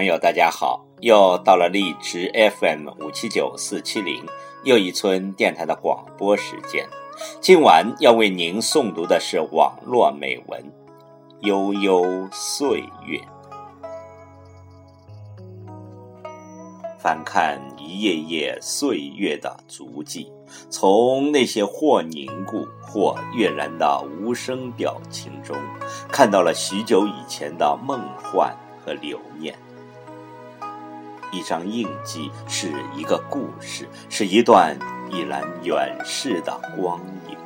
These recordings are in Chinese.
朋友，大家好！又到了荔枝 FM 五七九四七零又一村电台的广播时间。今晚要为您诵读的是网络美文《悠悠岁月》。翻看一页页岁月的足迹，从那些或凝固或跃然的无声表情中，看到了许久以前的梦幻。和留念，一张印记是一个故事，是一段已然远逝的光影。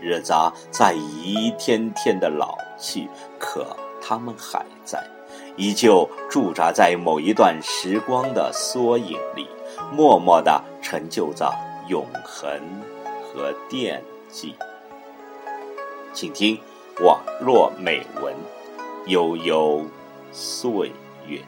日子在一天天的老去，可他们还在，依旧驻扎在某一段时光的缩影里，默默地成就着永恒和惦记。请听网络美文。悠悠岁月。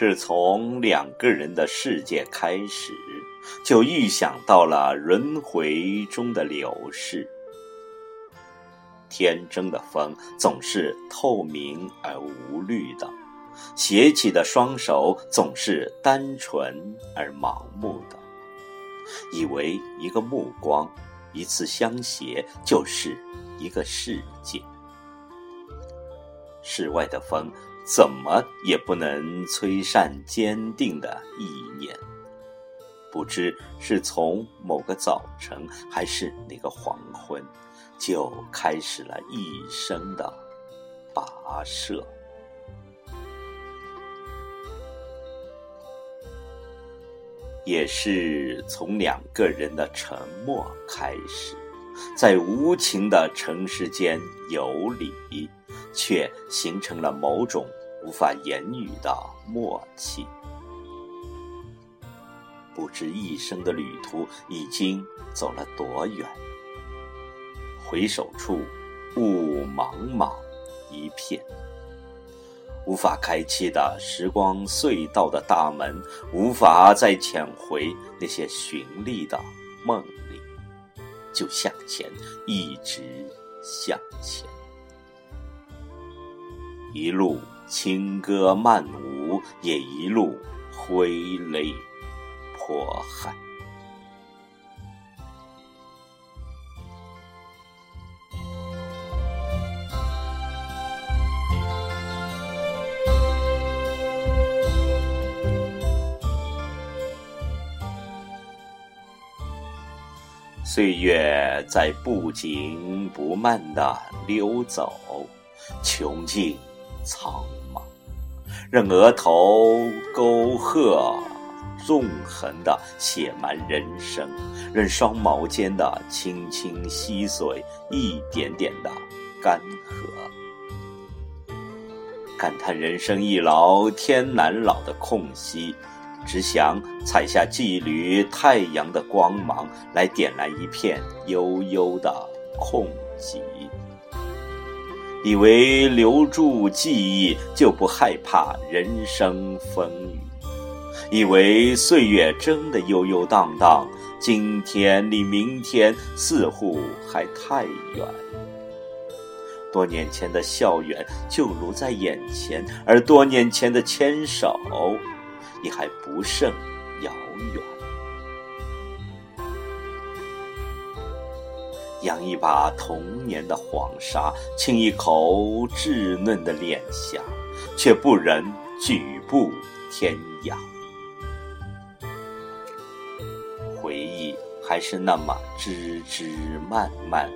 是从两个人的世界开始，就预想到了轮回中的流逝。天真的风总是透明而无虑的，携起的双手总是单纯而盲目的，以为一个目光，一次相携就是一个世界。世外的风。怎么也不能吹散坚定的意念。不知是从某个早晨，还是哪个黄昏，就开始了一生的跋涉。也是从两个人的沉默开始，在无情的尘世间游离，却形成了某种。无法言语的默契，不知一生的旅途已经走了多远。回首处，雾茫茫一片，无法开启的时光隧道的大门，无法再潜回那些寻觅的梦里，就向前，一直向前，一路。轻歌曼舞，也一路挥泪泼汗。岁月在不紧不慢地溜走，穷尽苍。任额头沟壑纵横的写满人生，任双眸间的清清溪水一点点的干涸，感叹人生易老天难老的空隙，只想采下几缕太阳的光芒，来点燃一片悠悠的空寂。以为留住记忆就不害怕人生风雨，以为岁月真的悠悠荡荡，今天离明天似乎还太远。多年前的校园就如在眼前，而多年前的牵手也还不甚遥远。扬一把童年的黄沙，亲一口稚嫩的脸颊，却不忍举步天涯。回忆还是那么枝枝蔓蔓，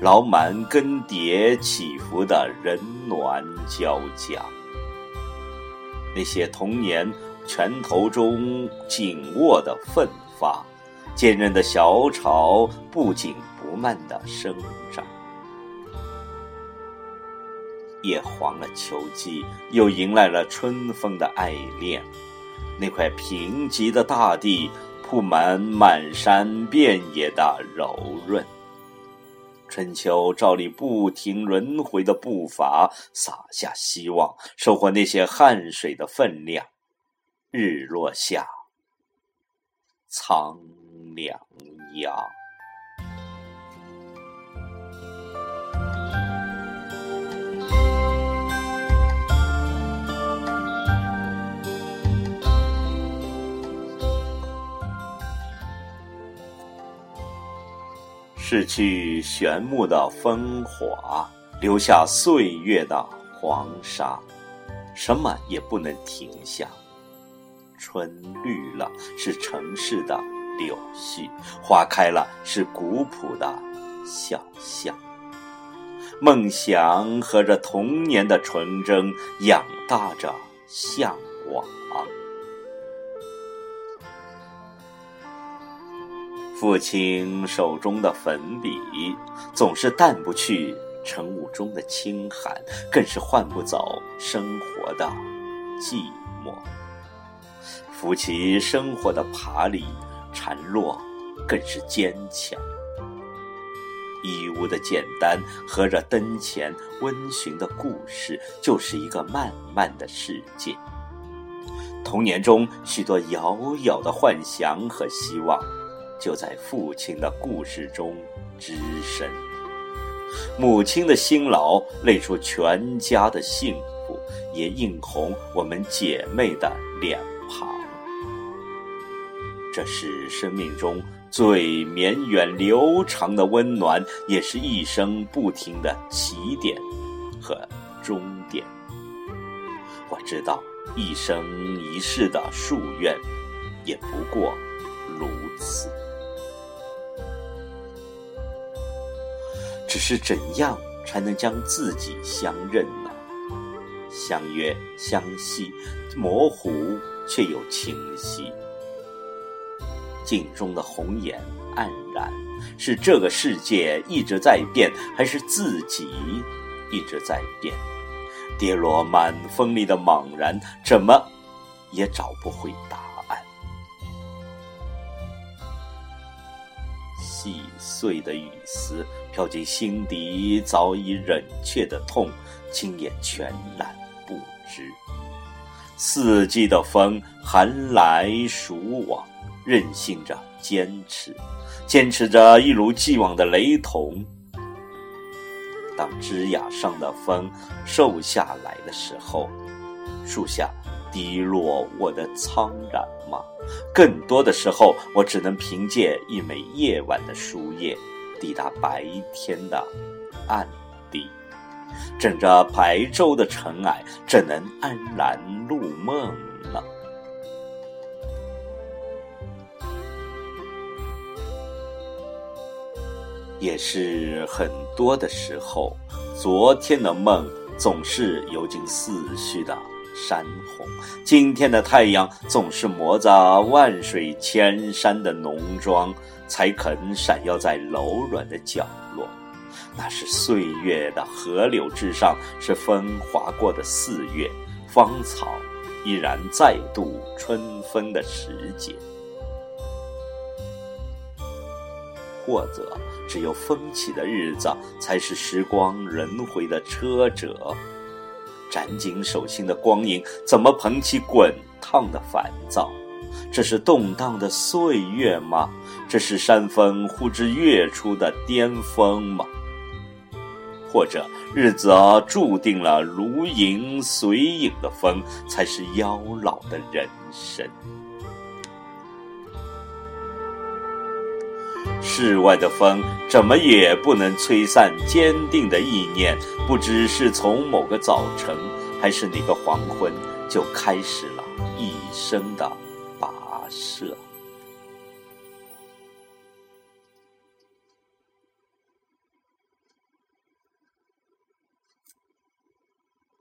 老满更迭起伏的人峦交加。那些童年拳头中紧握的奋发。坚韧的小草不仅慢地生长。叶黄了秋季，又迎来了春风的爱恋。那块贫瘠的大地，铺满满山遍野的柔润。春秋照例不停轮回的步伐，洒下希望，收获那些汗水的分量。日落下，苍凉鸦。逝去玄木的风华，留下岁月的黄沙，什么也不能停下。春绿了，是城市的柳絮；花开了，是古朴的小巷。梦想和着童年的纯真，养大着向往。父亲手中的粉笔，总是淡不去晨雾中的清寒，更是换不走生活的寂寞。扶起生活的爬犁，缠落更是坚强。义乌的简单，和着灯前温驯的故事，就是一个漫漫的世界。童年中许多遥遥的幻想和希望。就在父亲的故事中只身，母亲的辛劳累出全家的幸福，也映红我们姐妹的脸庞。这是生命中最绵远流长的温暖，也是一生不停的起点和终点。我知道，一生一世的夙愿，也不过如此。只是怎样才能将自己相认呢？相约相系，模糊却又清晰。镜中的红颜黯然，是这个世界一直在变，还是自己一直在变？跌落满风里的茫然，怎么也找不回答细碎的雨丝。飘进心底早已忍却的痛，今也全然不知。四季的风，寒来暑往，任性着坚持，坚持着一如既往的雷同。当枝桠上的风瘦下来的时候，树下滴落我的苍然吗？更多的时候，我只能凭借一枚夜晚的书页。抵达白天的暗地，枕着白昼的尘埃，怎能安然入梦呢？也是很多的时候，昨天的梦总是游进思绪的山红，今天的太阳总是磨着万水千山的浓妆。才肯闪耀在柔软的角落，那是岁月的河流之上，是风划过的四月，芳草依然再度春风的时节。或者，只有风起的日子，才是时光轮回的车辙。斩紧手心的光影，怎么捧起滚烫的烦躁？这是动荡的岁月吗？这是山峰呼之跃出的巅峰吗？或者日子注定了如影随影的风，才是妖老的人生？室外的风怎么也不能吹散坚定的意念。不知是从某个早晨，还是哪个黄昏，就开始了一生的跋涉。